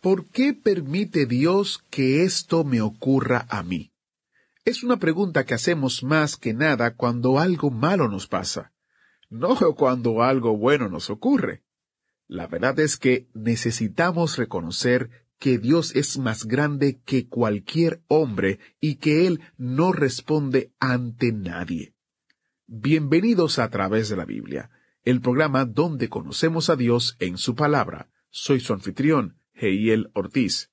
¿Por qué permite Dios que esto me ocurra a mí? Es una pregunta que hacemos más que nada cuando algo malo nos pasa, no cuando algo bueno nos ocurre. La verdad es que necesitamos reconocer que Dios es más grande que cualquier hombre y que Él no responde ante nadie. Bienvenidos a través de la Biblia, el programa donde conocemos a Dios en su palabra. Soy su anfitrión, Heiel Ortiz.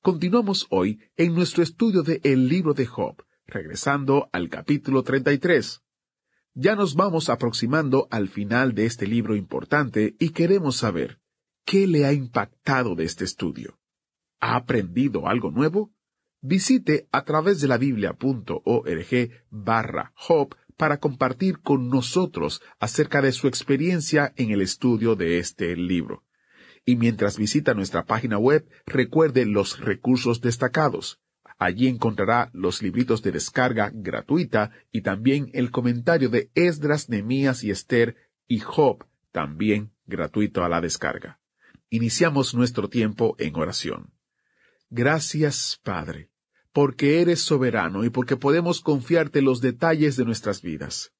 Continuamos hoy en nuestro estudio de El libro de Job, regresando al capítulo 33. Ya nos vamos aproximando al final de este libro importante y queremos saber, ¿qué le ha impactado de este estudio? ¿Ha aprendido algo nuevo? Visite a través de la biblia.org barra Job para compartir con nosotros acerca de su experiencia en el estudio de este libro. Y mientras visita nuestra página web, recuerde los recursos destacados. Allí encontrará los libritos de descarga gratuita y también el comentario de Esdras, Nemías y Esther y Job, también gratuito a la descarga. Iniciamos nuestro tiempo en oración. Gracias, Padre, porque eres soberano y porque podemos confiarte los detalles de nuestras vidas.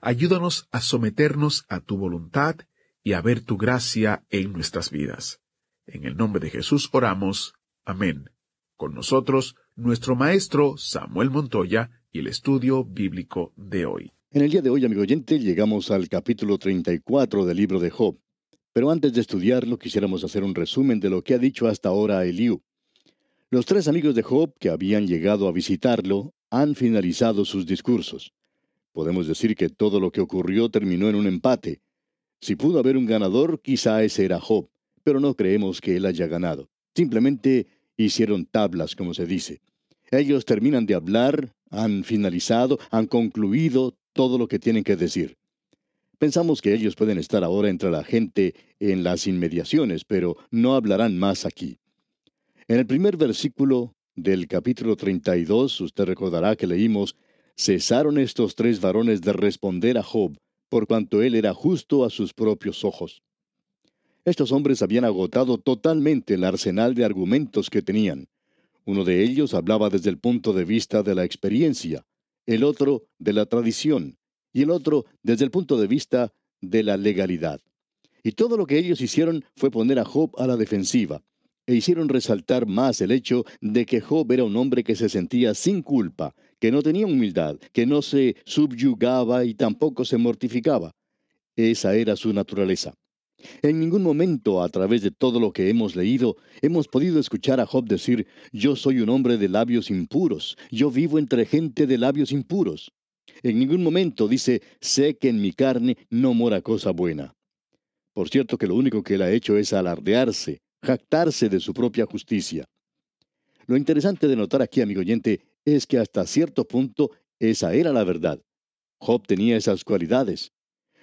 Ayúdanos a someternos a tu voluntad y a ver tu gracia en nuestras vidas. En el nombre de Jesús oramos. Amén. Con nosotros, nuestro maestro Samuel Montoya y el estudio bíblico de hoy. En el día de hoy, amigo oyente, llegamos al capítulo 34 del libro de Job. Pero antes de estudiarlo, quisiéramos hacer un resumen de lo que ha dicho hasta ahora Eliú. Los tres amigos de Job que habían llegado a visitarlo han finalizado sus discursos. Podemos decir que todo lo que ocurrió terminó en un empate. Si pudo haber un ganador, quizá ese era Job, pero no creemos que él haya ganado. Simplemente hicieron tablas, como se dice. Ellos terminan de hablar, han finalizado, han concluido todo lo que tienen que decir. Pensamos que ellos pueden estar ahora entre la gente en las inmediaciones, pero no hablarán más aquí. En el primer versículo del capítulo 32, usted recordará que leímos, cesaron estos tres varones de responder a Job, por cuanto él era justo a sus propios ojos. Estos hombres habían agotado totalmente el arsenal de argumentos que tenían. Uno de ellos hablaba desde el punto de vista de la experiencia, el otro de la tradición y el otro desde el punto de vista de la legalidad. Y todo lo que ellos hicieron fue poner a Job a la defensiva, e hicieron resaltar más el hecho de que Job era un hombre que se sentía sin culpa, que no tenía humildad, que no se subyugaba y tampoco se mortificaba. Esa era su naturaleza. En ningún momento a través de todo lo que hemos leído hemos podido escuchar a Job decir, yo soy un hombre de labios impuros, yo vivo entre gente de labios impuros. En ningún momento dice, sé que en mi carne no mora cosa buena. Por cierto que lo único que él ha hecho es alardearse, jactarse de su propia justicia. Lo interesante de notar aquí, amigo oyente, es que hasta cierto punto esa era la verdad. Job tenía esas cualidades.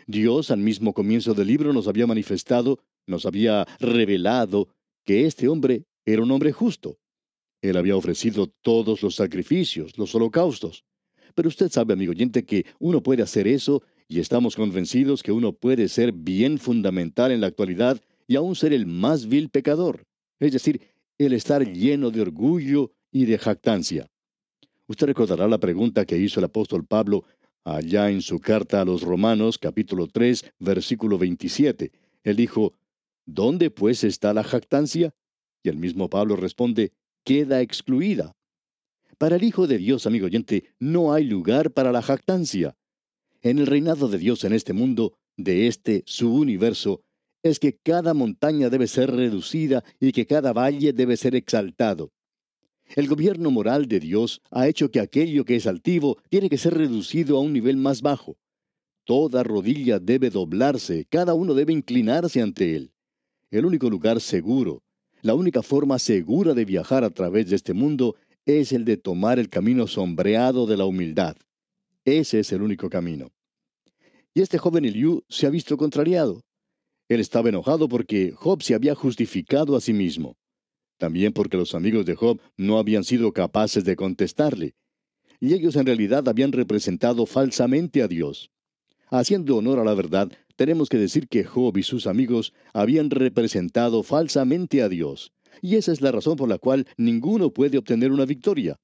Dios al mismo comienzo del libro nos había manifestado, nos había revelado que este hombre era un hombre justo. Él había ofrecido todos los sacrificios, los holocaustos. Pero usted sabe, amigo oyente, que uno puede hacer eso y estamos convencidos que uno puede ser bien fundamental en la actualidad y aún ser el más vil pecador. Es decir, el estar lleno de orgullo y de jactancia. Usted recordará la pregunta que hizo el apóstol Pablo allá en su carta a los Romanos capítulo 3 versículo 27. Él dijo, ¿Dónde pues está la jactancia? Y el mismo Pablo responde, queda excluida. Para el Hijo de Dios, amigo oyente, no hay lugar para la jactancia. En el reinado de Dios en este mundo, de este su universo, es que cada montaña debe ser reducida y que cada valle debe ser exaltado. El gobierno moral de Dios ha hecho que aquello que es altivo tiene que ser reducido a un nivel más bajo. Toda rodilla debe doblarse, cada uno debe inclinarse ante Él. el único lugar seguro, la única forma segura de viajar a través de este mundo es el de tomar el camino sombreado de la humildad. Ese es el único camino. Y este joven Eliú se ha visto contrariado. Él estaba enojado porque Job se había justificado a sí mismo. También porque los amigos de Job no habían sido capaces de contestarle. Y ellos en realidad habían representado falsamente a Dios. Haciendo honor a la verdad, tenemos que decir que Job y sus amigos habían representado falsamente a Dios. Y esa es la razón por la cual ninguno puede obtener una victoria.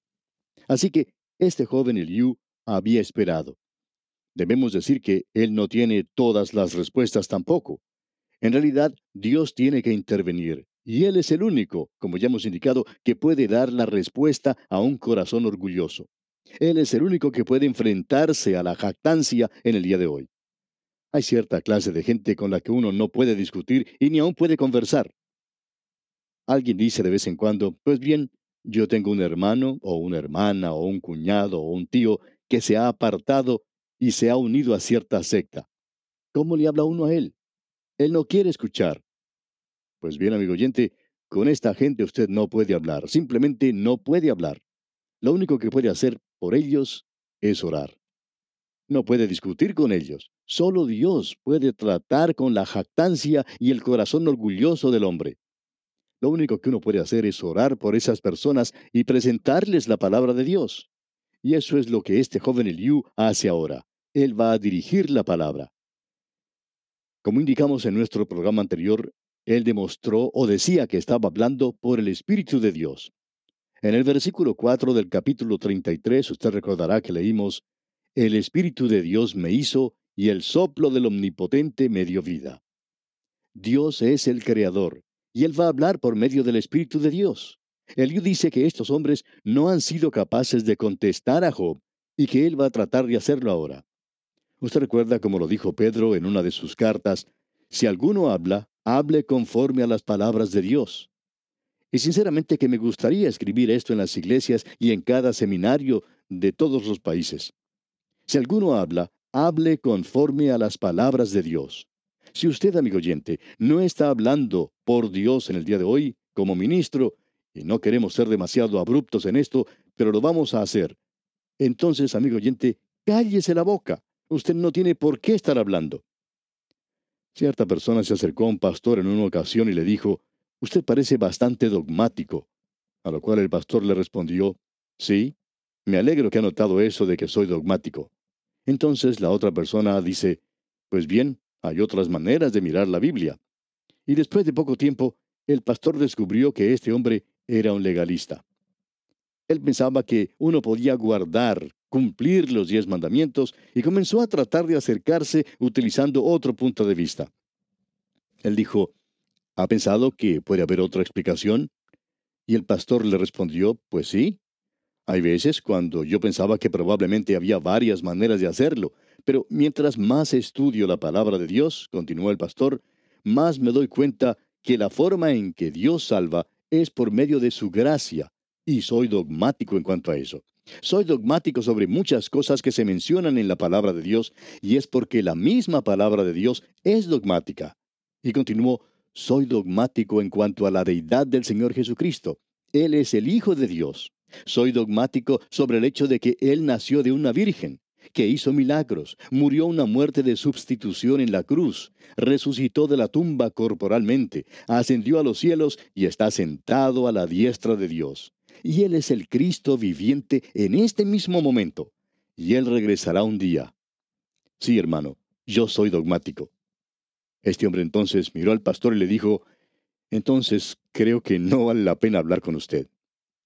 Así que este joven Eliú había esperado. Debemos decir que él no tiene todas las respuestas tampoco. En realidad, Dios tiene que intervenir, y Él es el único, como ya hemos indicado, que puede dar la respuesta a un corazón orgulloso. Él es el único que puede enfrentarse a la jactancia en el día de hoy. Hay cierta clase de gente con la que uno no puede discutir y ni aún puede conversar. Alguien dice de vez en cuando, pues bien, yo tengo un hermano o una hermana o un cuñado o un tío que se ha apartado y se ha unido a cierta secta. ¿Cómo le habla uno a él? Él no quiere escuchar. Pues bien, amigo oyente, con esta gente usted no puede hablar, simplemente no puede hablar. Lo único que puede hacer por ellos es orar. No puede discutir con ellos. Solo Dios puede tratar con la jactancia y el corazón orgulloso del hombre. Lo único que uno puede hacer es orar por esas personas y presentarles la palabra de Dios. Y eso es lo que este joven Eliú hace ahora. Él va a dirigir la palabra. Como indicamos en nuestro programa anterior, él demostró o decía que estaba hablando por el Espíritu de Dios. En el versículo 4 del capítulo 33 usted recordará que leímos, El Espíritu de Dios me hizo y el soplo del Omnipotente me dio vida. Dios es el Creador, y Él va a hablar por medio del Espíritu de Dios. Eliú dice que estos hombres no han sido capaces de contestar a Job y que Él va a tratar de hacerlo ahora. Usted recuerda como lo dijo Pedro en una de sus cartas, si alguno habla, hable conforme a las palabras de Dios. Y sinceramente que me gustaría escribir esto en las iglesias y en cada seminario de todos los países. Si alguno habla, hable conforme a las palabras de Dios. Si usted, amigo oyente, no está hablando por Dios en el día de hoy, como ministro, y no queremos ser demasiado abruptos en esto, pero lo vamos a hacer, entonces, amigo oyente, cállese la boca. Usted no tiene por qué estar hablando. Cierta persona se acercó a un pastor en una ocasión y le dijo, Usted parece bastante dogmático. A lo cual el pastor le respondió, Sí, me alegro que ha notado eso de que soy dogmático. Entonces la otra persona dice, Pues bien, hay otras maneras de mirar la Biblia. Y después de poco tiempo, el pastor descubrió que este hombre era un legalista. Él pensaba que uno podía guardar, cumplir los diez mandamientos y comenzó a tratar de acercarse utilizando otro punto de vista. Él dijo, ¿ha pensado que puede haber otra explicación? Y el pastor le respondió, pues sí. Hay veces cuando yo pensaba que probablemente había varias maneras de hacerlo, pero mientras más estudio la palabra de Dios, continuó el pastor, más me doy cuenta que la forma en que Dios salva es por medio de su gracia, y soy dogmático en cuanto a eso. Soy dogmático sobre muchas cosas que se mencionan en la palabra de Dios, y es porque la misma palabra de Dios es dogmática. Y continuó, soy dogmático en cuanto a la deidad del Señor Jesucristo. Él es el Hijo de Dios. Soy dogmático sobre el hecho de que Él nació de una virgen, que hizo milagros, murió una muerte de sustitución en la cruz, resucitó de la tumba corporalmente, ascendió a los cielos y está sentado a la diestra de Dios. Y Él es el Cristo viviente en este mismo momento. Y Él regresará un día. Sí, hermano, yo soy dogmático. Este hombre entonces miró al pastor y le dijo, entonces creo que no vale la pena hablar con usted.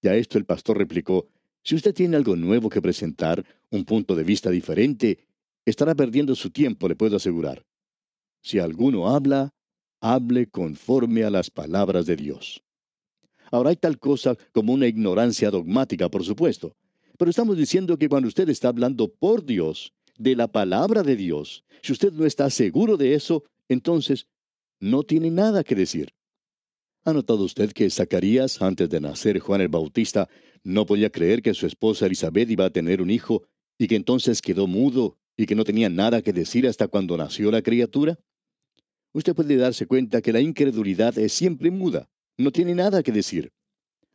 Y a esto el pastor replicó, si usted tiene algo nuevo que presentar, un punto de vista diferente, estará perdiendo su tiempo, le puedo asegurar. Si alguno habla, hable conforme a las palabras de Dios. Ahora hay tal cosa como una ignorancia dogmática, por supuesto, pero estamos diciendo que cuando usted está hablando por Dios, de la palabra de Dios, si usted no está seguro de eso, entonces no tiene nada que decir. ¿Ha notado usted que Zacarías, antes de nacer Juan el Bautista, no podía creer que su esposa Elizabeth iba a tener un hijo y que entonces quedó mudo y que no tenía nada que decir hasta cuando nació la criatura? usted puede darse cuenta que la incredulidad es siempre muda, no tiene nada que decir.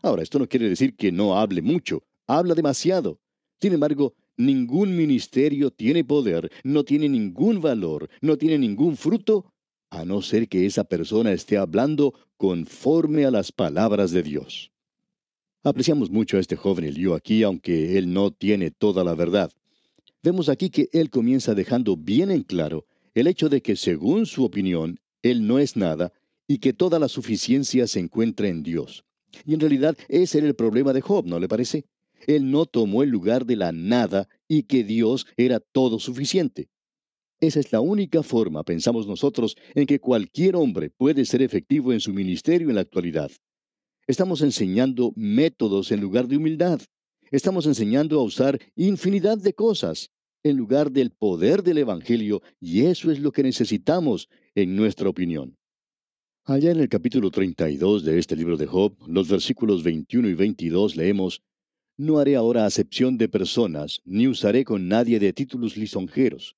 Ahora, esto no quiere decir que no hable mucho, habla demasiado. Sin embargo, ningún ministerio tiene poder, no tiene ningún valor, no tiene ningún fruto, a no ser que esa persona esté hablando conforme a las palabras de Dios. Apreciamos mucho a este joven Eliú aquí, aunque él no tiene toda la verdad. Vemos aquí que él comienza dejando bien en claro el hecho de que según su opinión, él no es nada y que toda la suficiencia se encuentra en Dios. Y en realidad ese era el problema de Job, ¿no le parece? Él no tomó el lugar de la nada y que Dios era todo suficiente. Esa es la única forma, pensamos nosotros, en que cualquier hombre puede ser efectivo en su ministerio en la actualidad. Estamos enseñando métodos en lugar de humildad. Estamos enseñando a usar infinidad de cosas en lugar del poder del Evangelio, y eso es lo que necesitamos, en nuestra opinión. Allá en el capítulo 32 de este libro de Job, los versículos 21 y 22 leemos, No haré ahora acepción de personas, ni usaré con nadie de títulos lisonjeros,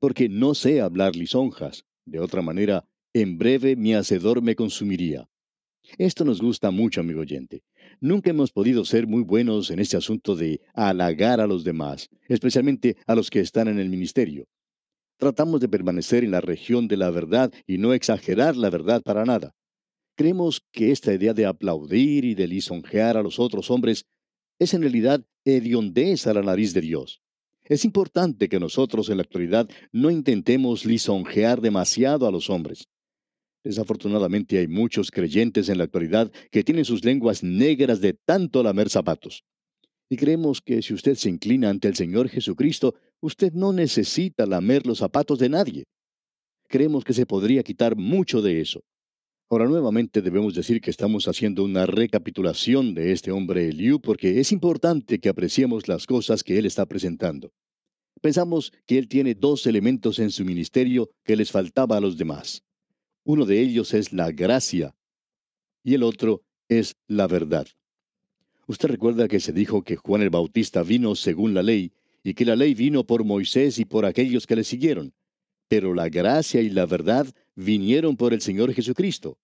porque no sé hablar lisonjas. De otra manera, en breve mi hacedor me consumiría. Esto nos gusta mucho, amigo oyente. Nunca hemos podido ser muy buenos en este asunto de halagar a los demás, especialmente a los que están en el ministerio. Tratamos de permanecer en la región de la verdad y no exagerar la verdad para nada. Creemos que esta idea de aplaudir y de lisonjear a los otros hombres es en realidad hediondez a la nariz de Dios. Es importante que nosotros en la actualidad no intentemos lisonjear demasiado a los hombres. Desafortunadamente hay muchos creyentes en la actualidad que tienen sus lenguas negras de tanto lamer zapatos. Y creemos que si usted se inclina ante el Señor Jesucristo, usted no necesita lamer los zapatos de nadie. Creemos que se podría quitar mucho de eso. Ahora nuevamente debemos decir que estamos haciendo una recapitulación de este hombre Eliú porque es importante que apreciemos las cosas que él está presentando. Pensamos que él tiene dos elementos en su ministerio que les faltaba a los demás. Uno de ellos es la gracia y el otro es la verdad. Usted recuerda que se dijo que Juan el Bautista vino según la ley y que la ley vino por Moisés y por aquellos que le siguieron. Pero la gracia y la verdad vinieron por el Señor Jesucristo.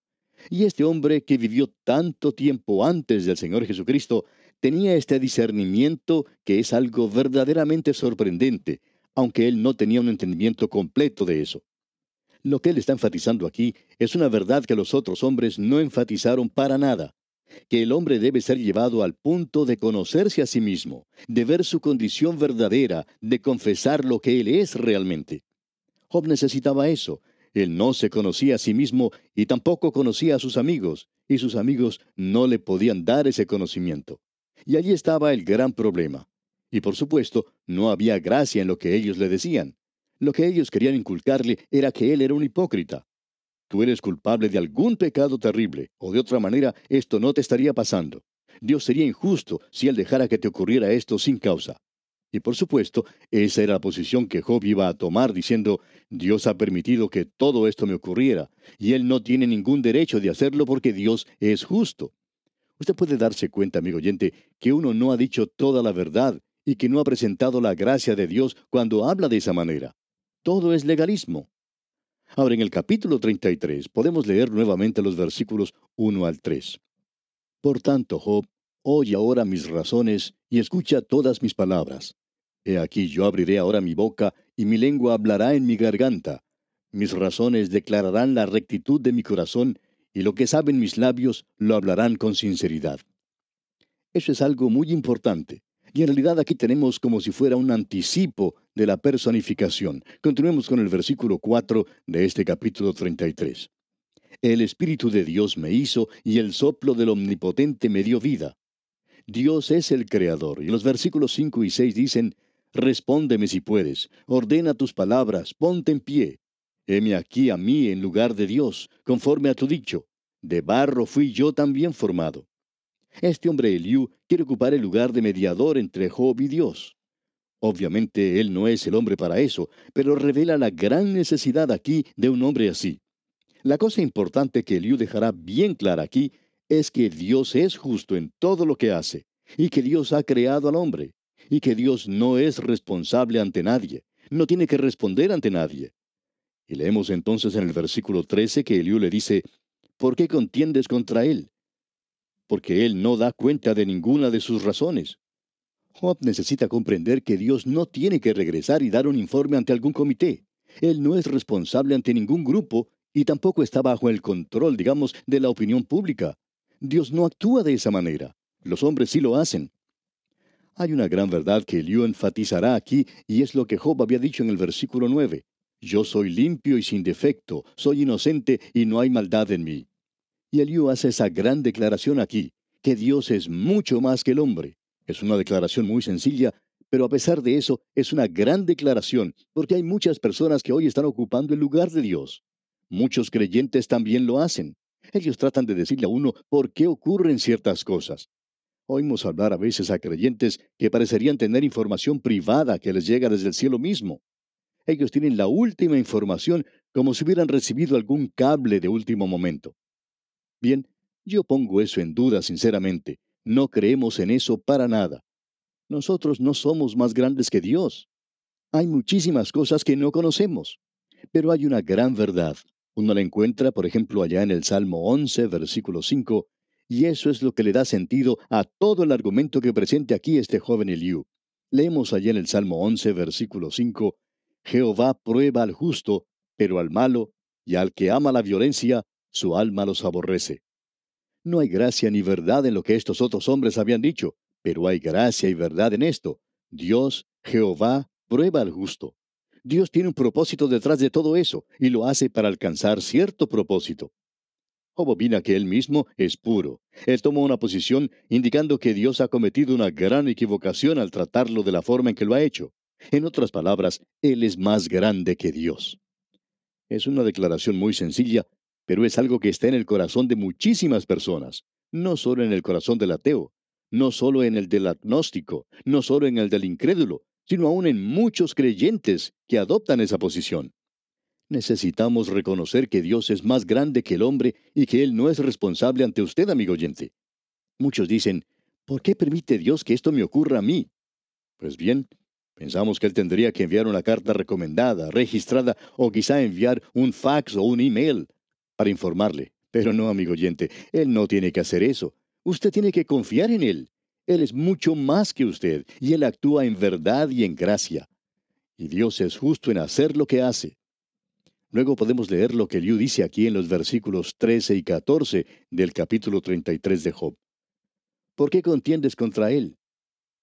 Y este hombre que vivió tanto tiempo antes del Señor Jesucristo tenía este discernimiento que es algo verdaderamente sorprendente, aunque él no tenía un entendimiento completo de eso. Lo que él está enfatizando aquí es una verdad que los otros hombres no enfatizaron para nada, que el hombre debe ser llevado al punto de conocerse a sí mismo, de ver su condición verdadera, de confesar lo que él es realmente. Job necesitaba eso. Él no se conocía a sí mismo y tampoco conocía a sus amigos, y sus amigos no le podían dar ese conocimiento. Y allí estaba el gran problema. Y por supuesto, no había gracia en lo que ellos le decían. Lo que ellos querían inculcarle era que él era un hipócrita. Tú eres culpable de algún pecado terrible, o de otra manera esto no te estaría pasando. Dios sería injusto si él dejara que te ocurriera esto sin causa. Y por supuesto, esa era la posición que Job iba a tomar diciendo, Dios ha permitido que todo esto me ocurriera, y él no tiene ningún derecho de hacerlo porque Dios es justo. Usted puede darse cuenta, amigo oyente, que uno no ha dicho toda la verdad y que no ha presentado la gracia de Dios cuando habla de esa manera. Todo es legalismo. Ahora, en el capítulo 33 podemos leer nuevamente los versículos 1 al 3. Por tanto, Job, oye ahora mis razones y escucha todas mis palabras. He aquí yo abriré ahora mi boca y mi lengua hablará en mi garganta. Mis razones declararán la rectitud de mi corazón y lo que saben mis labios lo hablarán con sinceridad. Eso es algo muy importante. Y en realidad aquí tenemos como si fuera un anticipo de la personificación. Continuemos con el versículo 4 de este capítulo 33. El Espíritu de Dios me hizo y el soplo del Omnipotente me dio vida. Dios es el Creador. Y los versículos 5 y 6 dicen, Respóndeme si puedes, ordena tus palabras, ponte en pie. Heme aquí a mí en lugar de Dios, conforme a tu dicho. De barro fui yo también formado. Este hombre Eliú quiere ocupar el lugar de mediador entre Job y Dios. Obviamente él no es el hombre para eso, pero revela la gran necesidad aquí de un hombre así. La cosa importante que Eliú dejará bien clara aquí es que Dios es justo en todo lo que hace, y que Dios ha creado al hombre, y que Dios no es responsable ante nadie, no tiene que responder ante nadie. Y leemos entonces en el versículo 13 que Eliú le dice, ¿por qué contiendes contra él? Porque él no da cuenta de ninguna de sus razones. Job necesita comprender que Dios no tiene que regresar y dar un informe ante algún comité. Él no es responsable ante ningún grupo y tampoco está bajo el control, digamos, de la opinión pública. Dios no actúa de esa manera. Los hombres sí lo hacen. Hay una gran verdad que Eliú enfatizará aquí y es lo que Job había dicho en el versículo 9. Yo soy limpio y sin defecto, soy inocente y no hay maldad en mí. Y Eliú hace esa gran declaración aquí, que Dios es mucho más que el hombre. Es una declaración muy sencilla, pero a pesar de eso es una gran declaración, porque hay muchas personas que hoy están ocupando el lugar de Dios. Muchos creyentes también lo hacen. Ellos tratan de decirle a uno por qué ocurren ciertas cosas. Oímos hablar a veces a creyentes que parecerían tener información privada que les llega desde el cielo mismo. Ellos tienen la última información como si hubieran recibido algún cable de último momento. Bien, yo pongo eso en duda sinceramente, no creemos en eso para nada. Nosotros no somos más grandes que Dios. Hay muchísimas cosas que no conocemos, pero hay una gran verdad. Uno la encuentra, por ejemplo, allá en el Salmo 11, versículo 5, y eso es lo que le da sentido a todo el argumento que presente aquí este joven Eliú. Leemos allá en el Salmo 11, versículo 5, Jehová prueba al justo, pero al malo, y al que ama la violencia, su alma los aborrece. No hay gracia ni verdad en lo que estos otros hombres habían dicho, pero hay gracia y verdad en esto. Dios, Jehová, prueba al justo. Dios tiene un propósito detrás de todo eso, y lo hace para alcanzar cierto propósito. Job opina que él mismo es puro. Él toma una posición indicando que Dios ha cometido una gran equivocación al tratarlo de la forma en que lo ha hecho. En otras palabras, Él es más grande que Dios. Es una declaración muy sencilla, pero es algo que está en el corazón de muchísimas personas, no solo en el corazón del ateo, no solo en el del agnóstico, no solo en el del incrédulo, sino aún en muchos creyentes que adoptan esa posición. Necesitamos reconocer que Dios es más grande que el hombre y que Él no es responsable ante usted, amigo oyente. Muchos dicen, ¿por qué permite Dios que esto me ocurra a mí? Pues bien, pensamos que Él tendría que enviar una carta recomendada, registrada, o quizá enviar un fax o un email para informarle. Pero no, amigo oyente, Él no tiene que hacer eso. Usted tiene que confiar en Él. Él es mucho más que usted, y Él actúa en verdad y en gracia. Y Dios es justo en hacer lo que hace. Luego podemos leer lo que Liu dice aquí en los versículos 13 y 14 del capítulo 33 de Job. ¿Por qué contiendes contra Él?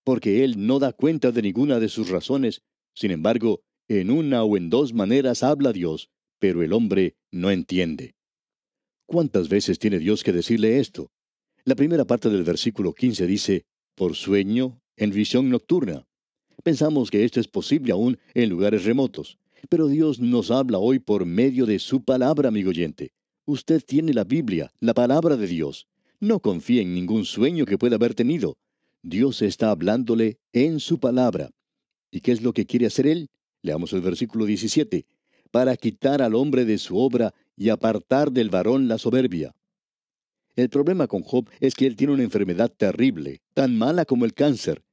Porque Él no da cuenta de ninguna de sus razones. Sin embargo, en una o en dos maneras habla Dios, pero el hombre no entiende. ¿Cuántas veces tiene Dios que decirle esto? La primera parte del versículo 15 dice, por sueño, en visión nocturna. Pensamos que esto es posible aún en lugares remotos, pero Dios nos habla hoy por medio de su palabra, amigo oyente. Usted tiene la Biblia, la palabra de Dios. No confíe en ningún sueño que pueda haber tenido. Dios está hablándole en su palabra. ¿Y qué es lo que quiere hacer Él? Leamos el versículo 17. Para quitar al hombre de su obra y apartar del varón la soberbia. El problema con Job es que él tiene una enfermedad terrible, tan mala como el cáncer.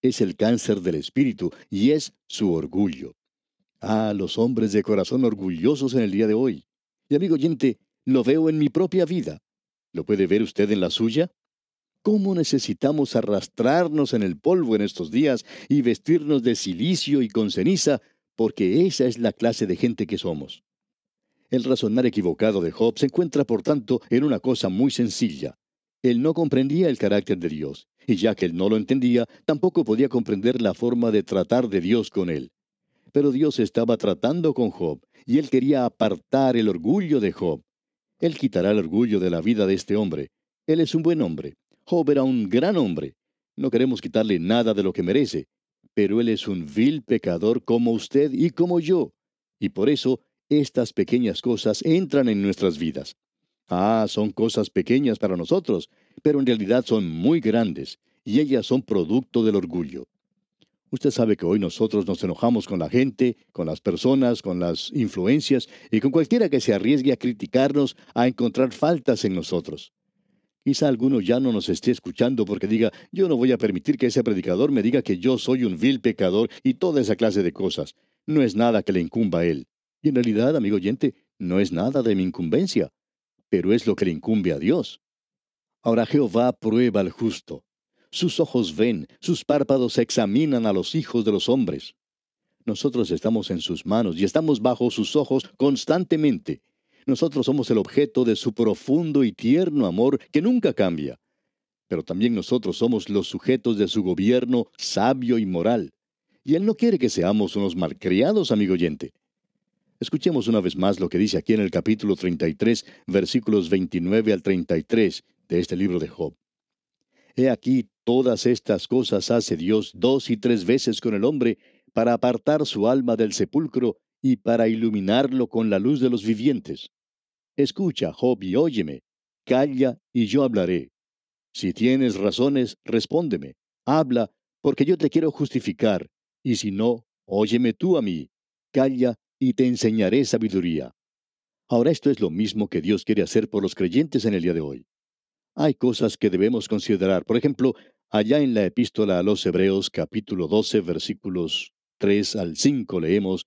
Es el cáncer del espíritu y es su orgullo. Ah, los hombres de corazón orgullosos en el día de hoy. Y amigo oyente, lo veo en mi propia vida. ¿Lo puede ver usted en la suya? ¿Cómo necesitamos arrastrarnos en el polvo en estos días y vestirnos de silicio y con ceniza? Porque esa es la clase de gente que somos. El razonar equivocado de Job se encuentra, por tanto, en una cosa muy sencilla. Él no comprendía el carácter de Dios, y ya que él no lo entendía, tampoco podía comprender la forma de tratar de Dios con él. Pero Dios estaba tratando con Job, y él quería apartar el orgullo de Job. Él quitará el orgullo de la vida de este hombre. Él es un buen hombre. Job era un gran hombre. No queremos quitarle nada de lo que merece, pero él es un vil pecador como usted y como yo. Y por eso estas pequeñas cosas entran en nuestras vidas. Ah, son cosas pequeñas para nosotros, pero en realidad son muy grandes, y ellas son producto del orgullo. Usted sabe que hoy nosotros nos enojamos con la gente, con las personas, con las influencias y con cualquiera que se arriesgue a criticarnos, a encontrar faltas en nosotros. Quizá alguno ya no nos esté escuchando porque diga, yo no voy a permitir que ese predicador me diga que yo soy un vil pecador y toda esa clase de cosas. No es nada que le incumba a él. Y en realidad, amigo oyente, no es nada de mi incumbencia, pero es lo que le incumbe a Dios. Ahora Jehová prueba al justo. Sus ojos ven, sus párpados examinan a los hijos de los hombres. Nosotros estamos en sus manos y estamos bajo sus ojos constantemente. Nosotros somos el objeto de su profundo y tierno amor que nunca cambia. Pero también nosotros somos los sujetos de su gobierno sabio y moral. Y Él no quiere que seamos unos malcriados, amigo oyente. Escuchemos una vez más lo que dice aquí en el capítulo 33, versículos 29 al 33 de este libro de Job. He aquí todas estas cosas hace Dios dos y tres veces con el hombre para apartar su alma del sepulcro y para iluminarlo con la luz de los vivientes. Escucha, Job, y óyeme. Calla, y yo hablaré. Si tienes razones, respóndeme. Habla, porque yo te quiero justificar. Y si no, óyeme tú a mí. Calla, y te enseñaré sabiduría. Ahora esto es lo mismo que Dios quiere hacer por los creyentes en el día de hoy. Hay cosas que debemos considerar. Por ejemplo, allá en la epístola a los Hebreos capítulo 12 versículos 3 al 5 leemos,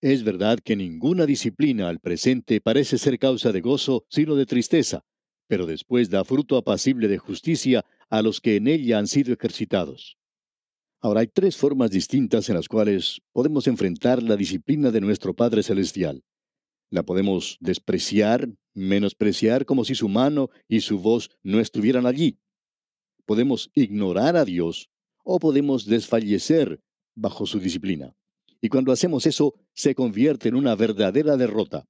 es verdad que ninguna disciplina al presente parece ser causa de gozo, sino de tristeza, pero después da fruto apacible de justicia a los que en ella han sido ejercitados. Ahora hay tres formas distintas en las cuales podemos enfrentar la disciplina de nuestro Padre Celestial. La podemos despreciar, menospreciar como si su mano y su voz no estuvieran allí. Podemos ignorar a Dios o podemos desfallecer bajo su disciplina. Y cuando hacemos eso, se convierte en una verdadera derrota.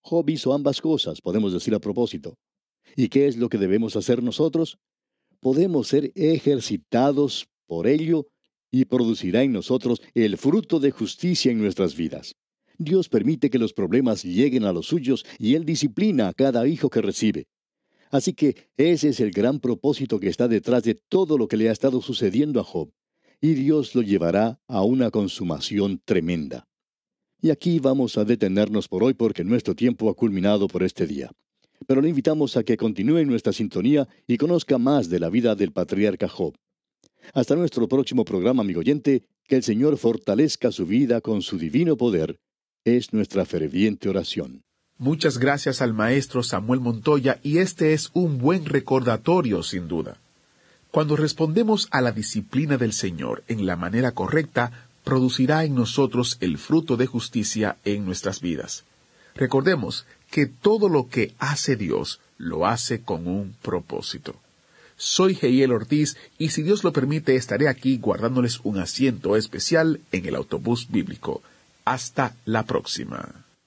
Job hizo ambas cosas, podemos decir a propósito. ¿Y qué es lo que debemos hacer nosotros? Podemos ser ejercitados por ello y producirá en nosotros el fruto de justicia en nuestras vidas. Dios permite que los problemas lleguen a los suyos y Él disciplina a cada hijo que recibe. Así que ese es el gran propósito que está detrás de todo lo que le ha estado sucediendo a Job y Dios lo llevará a una consumación tremenda. Y aquí vamos a detenernos por hoy porque nuestro tiempo ha culminado por este día. Pero le invitamos a que continúe nuestra sintonía y conozca más de la vida del patriarca Job. Hasta nuestro próximo programa, amigo oyente, que el Señor fortalezca su vida con su divino poder, es nuestra ferviente oración. Muchas gracias al maestro Samuel Montoya y este es un buen recordatorio, sin duda. Cuando respondemos a la disciplina del Señor en la manera correcta, producirá en nosotros el fruto de justicia en nuestras vidas. Recordemos que todo lo que hace Dios lo hace con un propósito. Soy Geiel Ortiz y si Dios lo permite estaré aquí guardándoles un asiento especial en el autobús bíblico. Hasta la próxima.